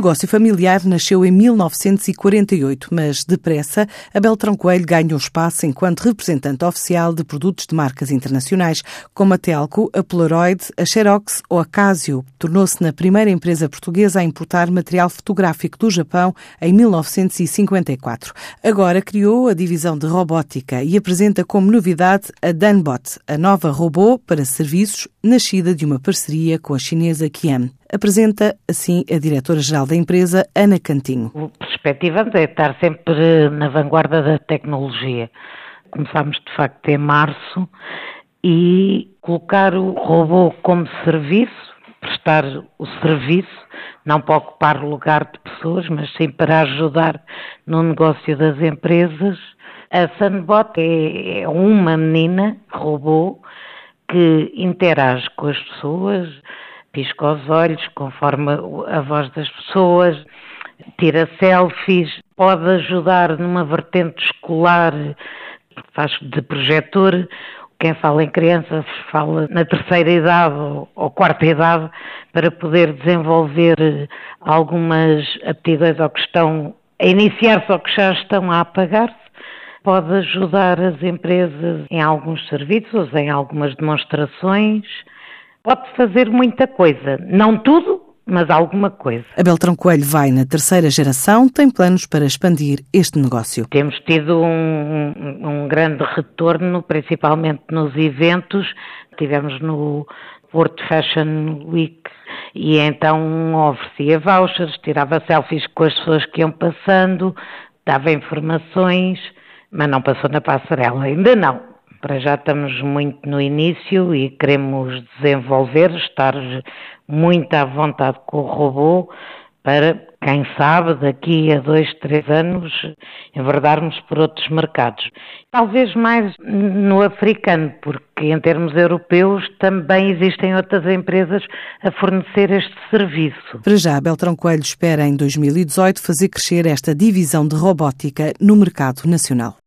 Negócio familiar nasceu em 1948, mas depressa, a Beltrão Coelho ganhou espaço enquanto representante oficial de produtos de marcas internacionais, como a Telco, a Polaroid, a Xerox ou a Casio. Tornou-se na primeira empresa portuguesa a importar material fotográfico do Japão em 1954. Agora criou a divisão de robótica e apresenta como novidade a Danbot, a nova robô para serviços nascida de uma parceria com a chinesa Qian. Apresenta assim a diretora-geral da empresa, Ana Cantinho. O perspectivamos é estar sempre na vanguarda da tecnologia. Começámos de facto em março e colocar o robô como serviço, prestar o serviço, não para ocupar lugar de pessoas, mas sim para ajudar no negócio das empresas. A Sunbot é, é uma menina robô que interage com as pessoas, pisca os olhos conforme a voz das pessoas, tira selfies, pode ajudar numa vertente escolar, faz de projetor. Quem fala em crianças fala na terceira idade ou quarta idade para poder desenvolver algumas aptidões ou que estão a iniciar-se ou que já estão a apagar-se. Pode ajudar as empresas em alguns serviços, em algumas demonstrações pode fazer muita coisa. Não tudo, mas alguma coisa. A Beltrão Coelho vai na terceira geração, tem planos para expandir este negócio. Temos tido um, um grande retorno, principalmente nos eventos. Tivemos no Porto Fashion Week e então oferecia vouchers, tirava selfies com as pessoas que iam passando, dava informações, mas não passou na passarela, ainda não. Para já estamos muito no início e queremos desenvolver, estar muito à vontade com o robô para, quem sabe, daqui a dois, três anos, enverdarmos por outros mercados. Talvez mais no africano, porque em termos europeus também existem outras empresas a fornecer este serviço. Para já, Beltrão Coelho espera em 2018 fazer crescer esta divisão de robótica no mercado nacional.